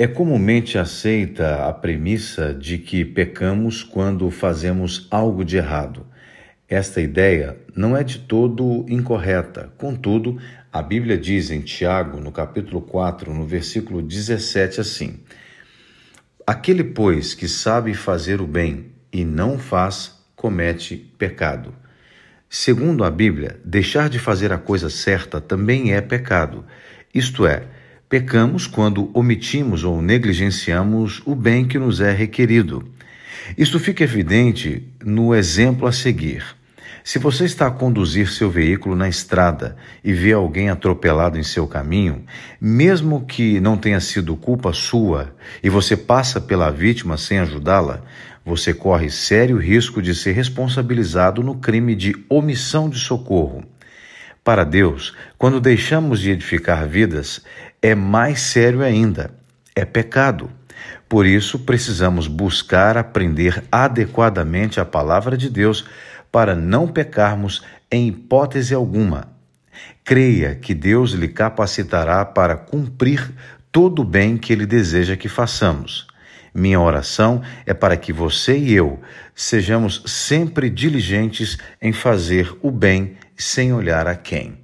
É comumente aceita a premissa de que pecamos quando fazemos algo de errado. Esta ideia não é de todo incorreta. Contudo, a Bíblia diz em Tiago, no capítulo 4, no versículo 17, assim: Aquele, pois, que sabe fazer o bem e não faz, comete pecado. Segundo a Bíblia, deixar de fazer a coisa certa também é pecado. Isto é, Pecamos quando omitimos ou negligenciamos o bem que nos é requerido. Isto fica evidente no exemplo a seguir. Se você está a conduzir seu veículo na estrada e vê alguém atropelado em seu caminho, mesmo que não tenha sido culpa sua e você passa pela vítima sem ajudá-la, você corre sério risco de ser responsabilizado no crime de omissão de socorro. Para Deus, quando deixamos de edificar vidas, é mais sério ainda: é pecado. Por isso, precisamos buscar aprender adequadamente a palavra de Deus para não pecarmos em hipótese alguma. Creia que Deus lhe capacitará para cumprir todo o bem que Ele deseja que façamos. Minha oração é para que você e eu sejamos sempre diligentes em fazer o bem sem olhar a quem.